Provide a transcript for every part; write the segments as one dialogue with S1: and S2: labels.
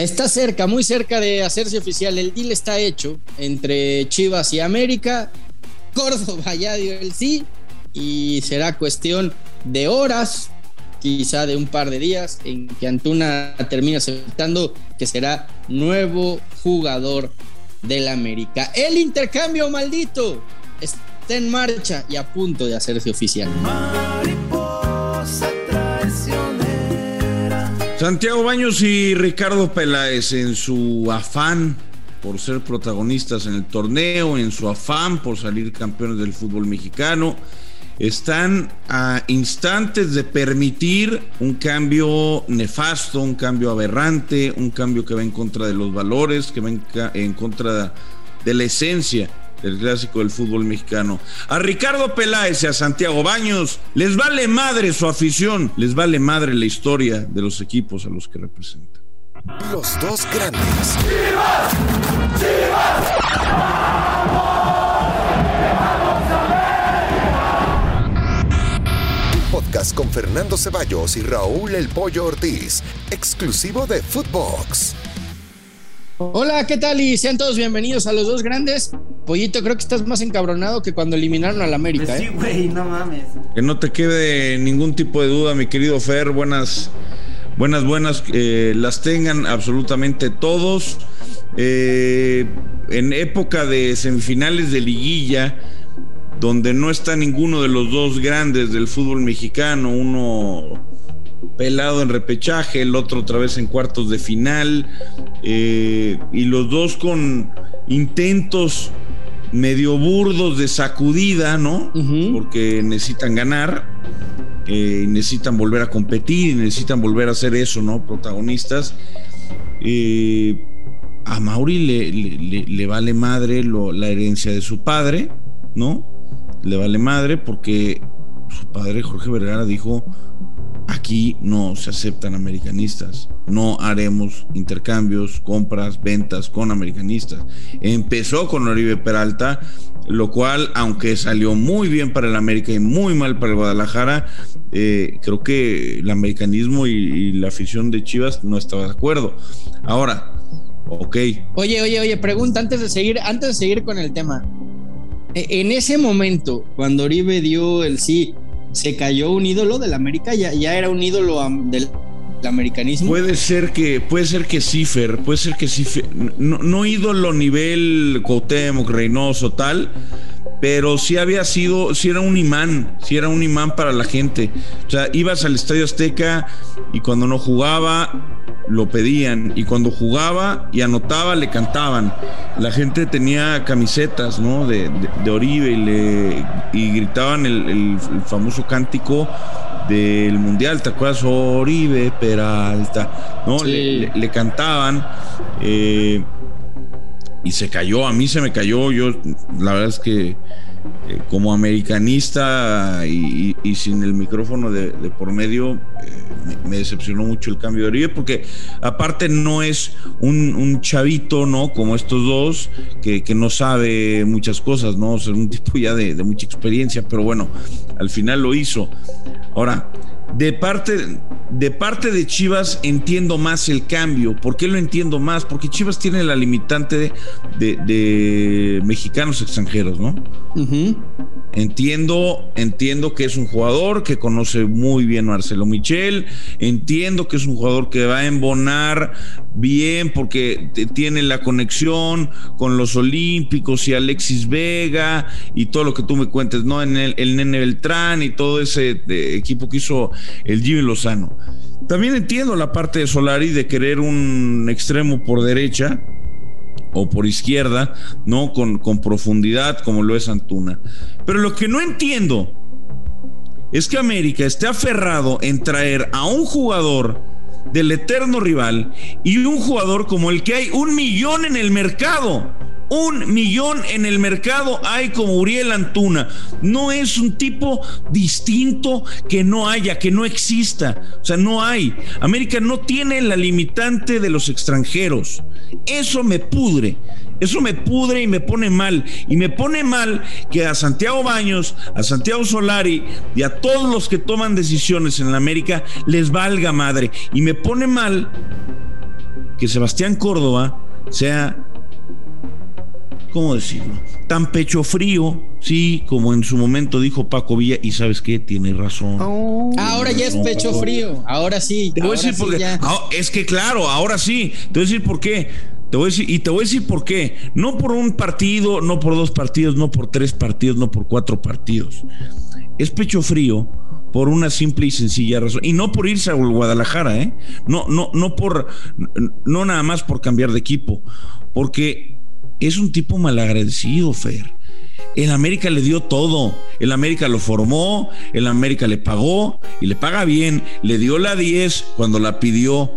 S1: Está cerca, muy cerca de hacerse oficial. El deal está hecho entre Chivas y América. Córdoba ya dio el sí y será cuestión de horas, quizá de un par de días, en que Antuna termine aceptando que será nuevo jugador del América. El intercambio maldito está en marcha y a punto de hacerse oficial.
S2: Santiago Baños y Ricardo Peláez en su afán por ser protagonistas en el torneo, en su afán por salir campeones del fútbol mexicano, están a instantes de permitir un cambio nefasto, un cambio aberrante, un cambio que va en contra de los valores, que va en, contra de la esencia del clásico del fútbol mexicano. A Ricardo Peláez y a Santiago Baños les vale madre su afición, les vale madre la historia de los equipos a los que representan.
S3: Los dos grandes. podcast con Fernando Ceballos y Raúl El Pollo Ortiz, exclusivo de Footbox.
S1: Hola, ¿qué tal? Y sean todos bienvenidos a los dos grandes. Pollito, creo que estás más encabronado que cuando eliminaron al América.
S4: Pues sí,
S1: ¿eh?
S4: güey, no mames.
S2: Que no te quede ningún tipo de duda, mi querido Fer. Buenas, buenas, buenas. Eh, las tengan absolutamente todos. Eh, en época de semifinales de liguilla donde no está ninguno de los dos grandes del fútbol mexicano, uno pelado en repechaje, el otro otra vez en cuartos de final, eh, y los dos con intentos medio burdos de sacudida, ¿no? Porque necesitan ganar, eh, necesitan volver a competir, y necesitan volver a hacer eso, ¿no? Protagonistas. Eh, a Mauri le, vale madre la herencia de su padre, ¿no? le vale madre porque su padre Jorge Vergara dijo, aquí no se aceptan americanistas, no haremos intercambios, compras, ventas con americanistas. Empezó con Oribe Peralta, lo cual, aunque salió muy bien para el América y muy mal para el Guadalajara, eh, creo que el americanismo y, la afición de Chivas no estaba de acuerdo. Ahora, ok.
S1: Oye, oye, oye, pregunta antes de seguir, antes de seguir con el tema. E, en ese momento, cuando Oribe dio el sí, se cayó un ídolo del América, ya, ya era un ídolo del, americanismo.
S2: Puede ser que, puede ser que Cifer, puede ser que Cifer, no, ídolo nivel Cuauhtémoc, Reynoso, tal, pero sí había sido, sí era un imán, sí era un imán para la gente. O sea, ibas al Estadio Azteca y cuando no jugaba, lo pedían y cuando jugaba y anotaba le cantaban. La gente tenía camisetas, ¿no? De, Oribe y, le, y gritaban el, famoso cántico del Mundial, ¿te acuerdas? Oribe, Peralta, ¿no? Le, cantaban. Eh, y se cayó, a mí se me cayó, yo la verdad es que eh, como americanista y, sin el micrófono de, por medio, eh, me, decepcionó mucho el cambio de Oribe, porque aparte no es un, chavito, ¿no? Como estos dos, que, no sabe muchas cosas, ¿no? O sea, un tipo ya de mucha experiencia, pero bueno, al final lo hizo. Ahora, de parte, de parte de Chivas entiendo más el cambio. ¿Por qué lo entiendo más? Porque Chivas tiene la limitante de, mexicanos extranjeros, ¿no? Entiendo, entiendo que es un jugador que conoce muy bien a Marcelo Michel, entiendo que es un jugador que va a embonar bien porque tiene la conexión con los Olímpicos y Alexis Vega y todo lo que tú me cuentes, ¿no? En el, Nene Beltrán y todo ese equipo que hizo el Jimmy Lozano. También entiendo la parte de Solari de querer un extremo por derecha, o por izquierda, ¿no? Con, con profundidad como lo es Antuna. Pero lo que no entiendo es que América esté aferrado en traer a un jugador del eterno rival y un jugador como el que hay un millón en el mercado. Un millón en el mercado hay como Uriel Antuna. No es un tipo distinto que no haya, que no exista. O sea, no hay. América no tiene la limitante de los extranjeros. Eso me pudre. Eso me pudre y me pone mal. Y me pone mal que a Santiago Baños, a Santiago Solari y a todos los que toman decisiones en la América les valga madre. Y me pone mal que Sebastián Córdoba sea ¿cómo decirlo? Tan pecho frío, sí, como en su momento dijo Paco Villa, y sabes qué, tiene razón.
S1: Oh. ahora ya es pecho frío, ahora sí.
S2: Te voy a decir por qué. Ah, es que claro, ahora sí. Te voy a decir por qué. Te voy a decir, y te voy a decir por qué. No por un partido, no por dos partidos, no por tres partidos, no por cuatro partidos. Es pecho frío por una simple y sencilla razón. Y no por irse a Guadalajara, ¿eh? No, no, no por, no nada más por cambiar de equipo. Porque es un tipo malagradecido, Fer. El América le dio todo. El América lo formó, el América le pagó y le paga bien. Le dio la 10 cuando la pidió.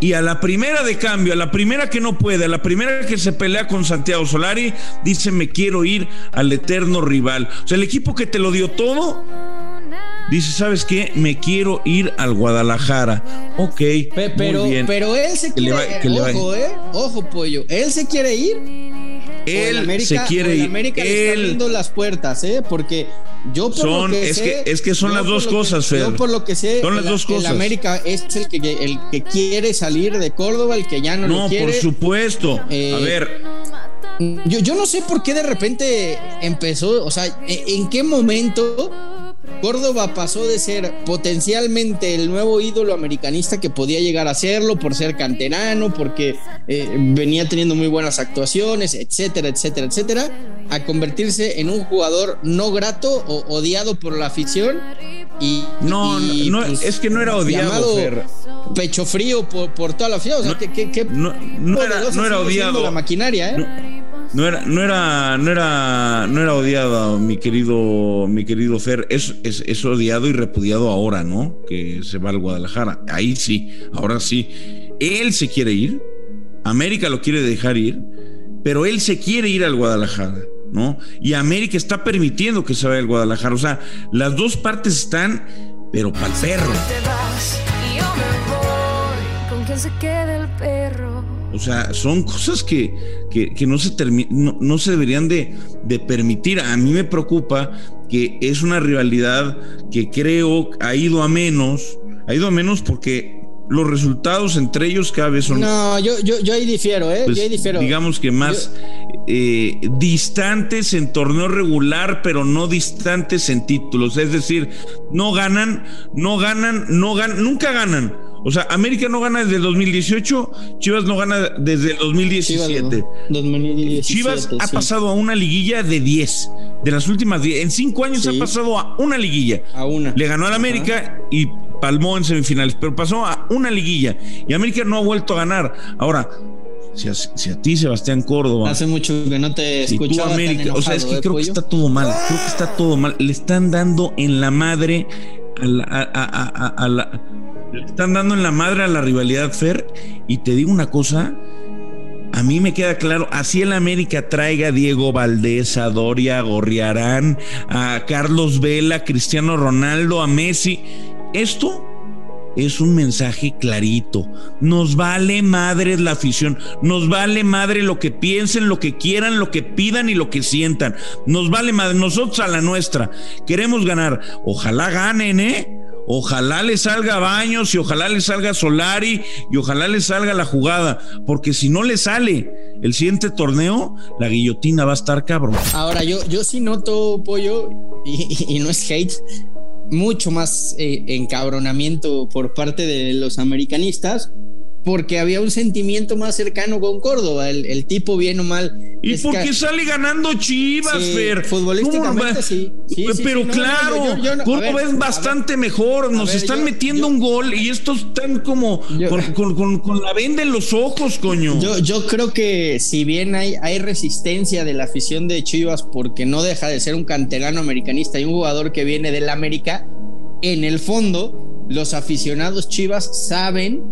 S2: Y a la primera de cambio, a la primera que no puede, a la primera que se pelea con Santiago Solari, dice me quiero ir al eterno rival. O sea, el equipo que te lo dio todo, dice, ¿sabes qué? Me quiero ir al Guadalajara. Ok,
S1: pero,
S2: muy bien.
S1: pero él se quiere, ir. ojo, eh, ojo, pollo, él se quiere ir.
S2: Él se quiere ir.
S1: América le está abriendo las puertas, ¿eh? Porque yo por
S2: son,
S1: lo que
S2: es
S1: sé,
S2: que es que son las dos cosas, Fer.
S1: Yo por lo que sé,
S2: son las
S1: el,
S2: dos cosas.
S1: El América es el que el que quiere salir de Córdoba, el que ya no,
S2: no
S1: lo quiere.
S2: por supuesto. Eh, A ver,
S1: yo, yo no sé por qué de repente empezó, o sea, en qué momento Córdoba pasó de ser potencialmente el nuevo ídolo americanista que podía llegar a serlo por ser canterano, porque eh, venía teniendo muy buenas actuaciones, etcétera, etcétera, etcétera, a convertirse en un jugador no grato o odiado por la afición. Y,
S2: no, no, pues, es que no era odiado.
S1: Pecho frío por, toda la afición. O sea, que,
S2: no, no, era, no era odiado.
S1: La maquinaria, ¿eh?
S2: No era, no era, no era, no era odiado, mi querido, mi querido Fer. Es, es, odiado y repudiado ahora, ¿no? Que se va al Guadalajara. Ahí sí, ahora sí. Él se quiere ir. América lo quiere dejar ir, pero él se quiere ir al Guadalajara, ¿no? Y América está permitiendo que se vaya al Guadalajara. O sea, las dos partes están, pero para el perro.
S4: con que se perro.
S2: O sea, son cosas que, que, no, se no, no, se deberían de, de, permitir. A mí me preocupa que es una rivalidad que creo ha ido a menos, ha ido a menos porque los resultados entre ellos cada vez son...
S1: No, yo, yo, yo ahí difiero, ¿eh?
S2: Pues,
S1: yo ahí difiero.
S2: Digamos que más eh, distantes en torneo regular, pero no distantes en títulos. Es decir, no ganan, no ganan, no ganan, nunca ganan o sea, América no gana desde el 2018, Chivas no gana desde el 2017. Chivas, ha pasado a una liguilla de 10, de las últimas 10. En 5 años ha pasado a una liguilla.
S1: A una.
S2: Le ganó al América y palmó en semifinales, pero pasó a una liguilla. Y América no ha vuelto a ganar. Ahora, si a, ti, Sebastián Córdoba.
S1: Hace mucho que no te escuchaba.
S2: América, o sea, es que ¿eh, creo que está todo mal. Creo que está todo mal. Le están dando en la madre le están dando en la madre a la rivalidad Fer. Y te digo una cosa, a mí me queda claro, así el América traiga a Diego Valdés, a Doria, a Gorriarán, a Carlos Vela, a Cristiano Ronaldo, a Messi. Esto es un mensaje clarito. Nos vale madre la afición. Nos vale madre lo que piensen, lo que quieran, lo que pidan y lo que sientan. Nos vale madre. Nosotros a la nuestra. Queremos ganar. Ojalá ganen, ¿eh? Ojalá le salga Baños y ojalá le salga Solari y ojalá le salga la jugada, porque si no le sale el siguiente torneo, la guillotina va a estar cabrón.
S1: Ahora, yo, yo sí noto, pollo, y, no es hate, mucho más eh, encabronamiento por parte de los americanistas porque había un sentimiento más cercano con Córdoba, el, tipo bien o mal.
S2: ¿Y por qué sale ganando Chivas, Fer?
S1: Futbolísticamente sí,
S2: Pero claro, Córdoba es bastante mejor, nos están metiendo un gol y estos están como con, la venda en los ojos, coño.
S1: Yo, yo creo que si bien hay, hay resistencia de la afición de Chivas porque no deja de ser un canterano americanista y un jugador que viene del América, en el fondo los aficionados Chivas saben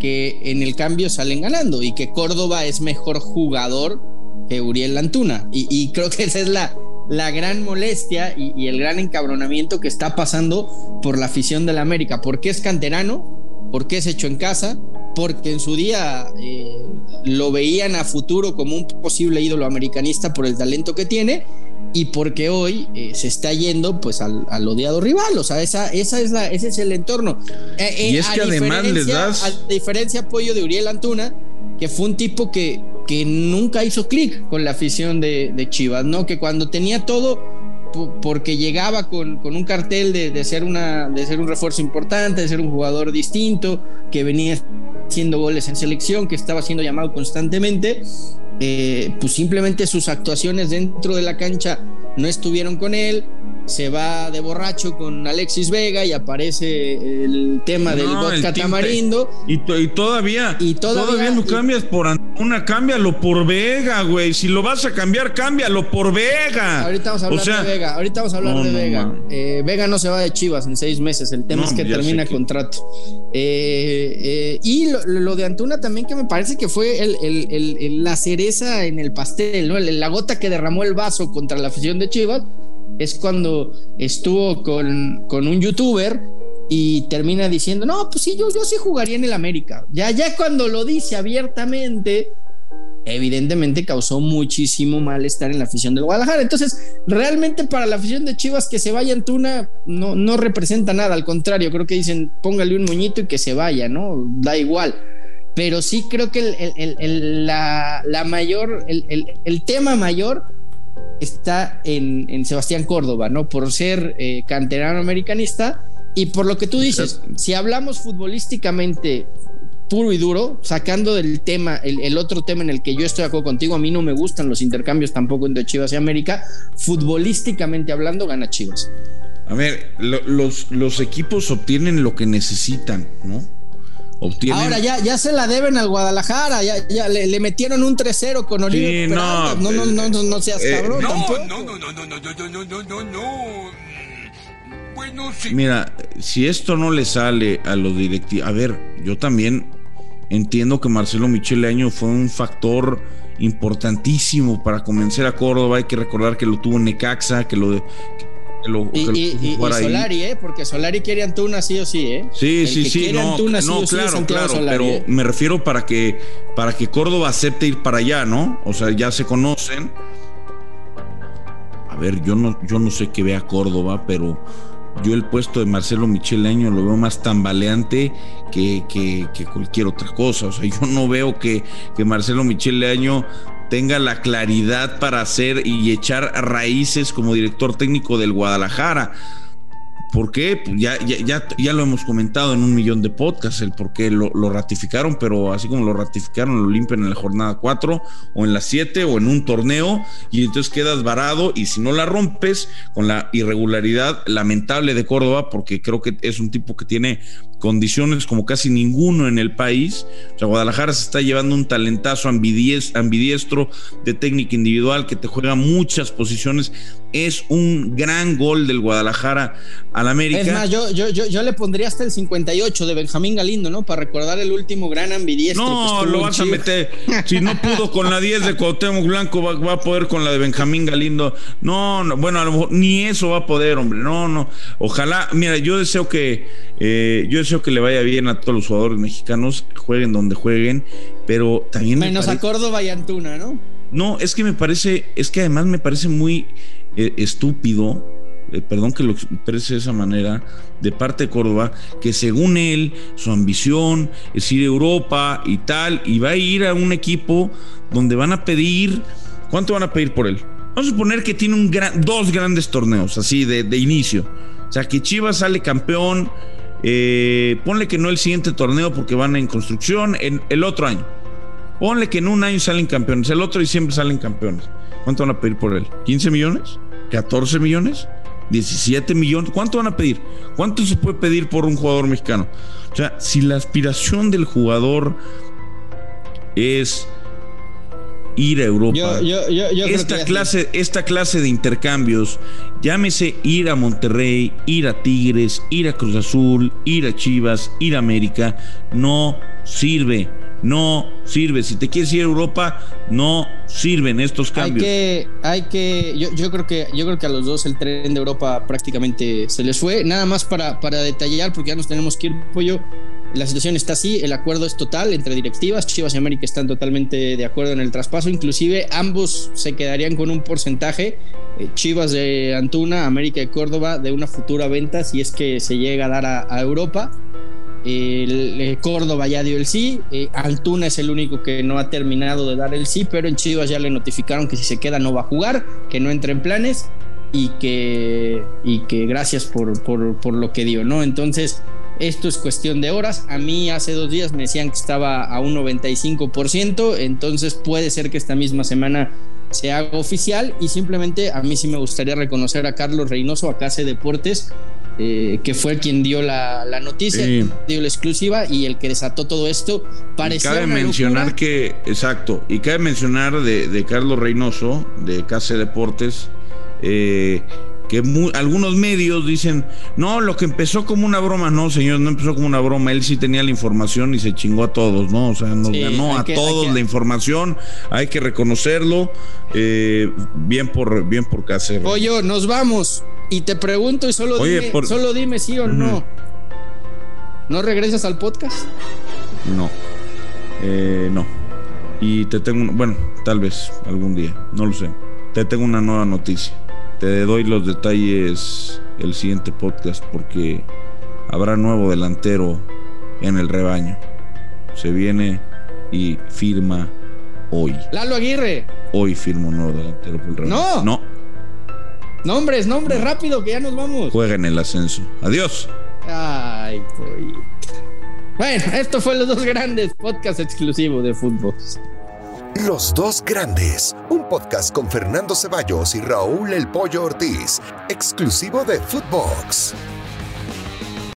S1: que en el cambio salen ganando y que Córdoba es mejor jugador que Uriel Antuna. Y, creo que esa es la, la gran molestia y, el gran encabronamiento que está pasando por la afición de la América. porque es canterano? porque es hecho en casa? Porque en su día eh, lo veían a futuro como un posible ídolo americanista por el talento que tiene y porque hoy eh, se está yendo pues al, odiado rival, o sea, esa, esa es la, ese es el entorno.
S2: Eh, y es que además les das...
S1: A diferencia apoyo de Uriel Antuna, que fue un tipo que, que nunca hizo clic con la afición de, de Chivas, ¿no? Que cuando tenía todo porque llegaba con, un cartel de, ser una, de ser un refuerzo importante, de ser un jugador distinto, que venía haciendo goles en selección, que estaba siendo llamado constantemente, eh, pues simplemente sus actuaciones dentro de la cancha no estuvieron con él, se va de borracho con Alexis Vega y aparece el tema del vodka tamarindo.
S2: Y, todavía, y todavía, lo cambias por una, cámbialo por Vega, güey. Si lo vas a cambiar, cámbialo por Vega.
S1: Ahorita vamos a hablar de Vega. Ahorita vamos a hablar de Vega. Eh, Vega no se va de Chivas en seis meses. El tema es que termina contrato. Eh, y lo, de Antuna también, que me parece que fue la cereza en el pastel, ¿no? La gota que derramó el vaso contra la afición de Chivas es cuando estuvo con, con un youtuber y termina diciendo, no, pues sí, yo, yo sí jugaría en el América. Ya, ya cuando lo dice abiertamente, evidentemente causó muchísimo malestar en la afición del Guadalajara. Entonces, realmente para la afición de Chivas que se vaya Antuna no, no representa nada, al contrario, creo que dicen póngale un moñito y que se vaya, ¿no? Da igual. Pero sí creo que el, la, la, mayor, el, tema mayor está en, Sebastián Córdoba, ¿no? Por ser eh, canterano americanista y por lo que tú dices, si hablamos futbolísticamente puro y duro, sacando del tema, el, otro tema en el que yo estoy de acuerdo contigo, a mí no me gustan los intercambios tampoco entre Chivas y América, futbolísticamente hablando, gana Chivas.
S2: A ver, los, los equipos obtienen lo que necesitan, ¿no?
S1: Ahora ya, ya se la deben al Guadalajara, ya, ya le, metieron un 3-0 con Oliver sí, no, no, no, no, no, seas cabrón. No, no, no, no, no, no, no, no, no, no, no.
S2: Bueno, sí. Mira, si esto no le sale a los directivos, a ver, yo también entiendo que Marcelo Michele fue un factor importantísimo para convencer a Córdoba. Hay que recordar que lo tuvo en Necaxa, que lo,
S1: y, Solari, ¿eh? Porque Solari quiere Antuna sí o sí, ¿eh?
S2: Sí, sí, sí, no, no claro, claro, pero ¿eh? me refiero para que, para que Córdoba acepte ir para allá, ¿no? O sea, ya se conocen. A ver, yo no, yo no sé qué vea Córdoba, pero yo el puesto de Marcelo Micheleño lo veo más tambaleante que, que, que, cualquier otra cosa. O sea, yo no veo que, que Marcelo Micheleño tenga la claridad para hacer y echar raíces como director técnico del Guadalajara. ¿Por qué? Pues ya, ya, ya, lo hemos comentado en un millón de podcasts, el por qué lo, ratificaron, pero así como lo ratificaron, lo limpian en la jornada 4 o en la 7 o en un torneo y entonces quedas varado y si no la rompes con la irregularidad lamentable de Córdoba, porque creo que es un tipo que tiene condiciones como casi ninguno en el país. O sea, Guadalajara se está llevando un talentazo ambidiestro de técnica individual que te juega muchas posiciones. Es un gran gol del Guadalajara al América.
S1: Es más, yo, yo, yo, le pondría hasta el 58 de Benjamín Galindo, ¿no? Para recordar el último gran ambidiestro.
S2: No, lo vas a meter. Si no pudo con la 10 de Cuauhtémoc Blanco, va, a poder con la de Benjamín Galindo. No, no, bueno, a lo mejor ni eso va a poder, hombre. No, no. Ojalá, mira, yo deseo que, eh, yo deseo que le vaya bien a todos los jugadores mexicanos, jueguen donde jueguen, pero también...
S1: Menos a Córdoba y Antuna, ¿no?
S2: No, es que me parece, es que además me parece muy eh, estúpido, eh, perdón que lo exprese de esa manera, de parte de Córdoba, que según él, su ambición es ir a Europa y tal, y va a ir a un equipo donde van a pedir, ¿cuánto van a pedir por él? Vamos a suponer que tiene un gran, dos grandes torneos, así de, de inicio. O sea, que Chivas sale campeón, eh, ponle que no el siguiente torneo porque van en construcción, en el otro año. Ponle que en un año salen campeones, el otro diciembre salen campeones. ¿Cuánto van a pedir por él? ¿15 millones? ¿14 millones? ¿17 millones? ¿Cuánto van a pedir? ¿Cuánto se puede pedir por un jugador mexicano? O sea, si la aspiración del jugador es ir a Europa. esta, clase, esta clase de intercambios, llámese ir a Monterrey, ir a Tigres, ir a Cruz Azul, ir a Chivas, ir a América, no sirve. No sirve. Si te quieres ir a Europa, no sirven estos cambios.
S1: Hay que, hay que, yo, creo que, yo creo que a los dos el tren de Europa prácticamente se les fue. Nada más para, para detallar, porque ya nos tenemos que ir, pollo La situación está así, el acuerdo es total entre directivas, Chivas y América están totalmente de acuerdo en el traspaso, inclusive ambos se quedarían con un porcentaje, eh, Chivas de Antuna, América de Córdoba, de una futura venta si es que se llega a dar a, Europa. El, Córdoba ya dio el sí, eh, Antuna es el único que no ha terminado de dar el sí, pero en Chivas ya le notificaron que si se queda no va a jugar, que no entre en planes y que, gracias por, por, por lo que dio, ¿no? Entonces, esto es cuestión de horas. A mí hace dos días me decían que estaba a un 95%, entonces puede ser que esta misma semana se haga oficial y simplemente a mí sí me gustaría reconocer a Carlos Reynoso, a Case Deportes, eh, que fue quien dio la, noticia, dio la exclusiva y el que desató todo esto.
S2: Parecía cabe mencionar que, exacto, y cabe mencionar de, de Carlos Reynoso, de Case Deportes, eh, que algunos medios dicen, no, lo que empezó como una broma, no, señor, no empezó como una broma, él sí tenía la información y se chingó a todos, ¿no? O sea, nos ganó a todos la información, hay que reconocerlo, eh, bien por bien por Cáceres.
S1: Oye, nos vamos y te pregunto y solo, dime, solo dime sí o no. ¿No regresas al podcast?
S2: No, eh, no. Y te tengo, bueno, tal vez algún día, no lo sé. Te tengo una nueva noticia. Te doy los detalles el siguiente podcast porque habrá nuevo delantero en el rebaño. Se viene y firma hoy.
S1: Lalo Aguirre.
S2: Hoy firma un nuevo delantero por el rebaño.
S1: No. No. Nombres, nombres, rápido, que ya nos vamos.
S2: Juega en el ascenso. Adiós.
S1: Ay, Bueno, esto fue los dos grandes podcasts exclusivos de fútbol.
S3: Los dos grandes, un podcast con Fernando Ceballos y Raúl El Pollo Ortiz, exclusivo de Footbox.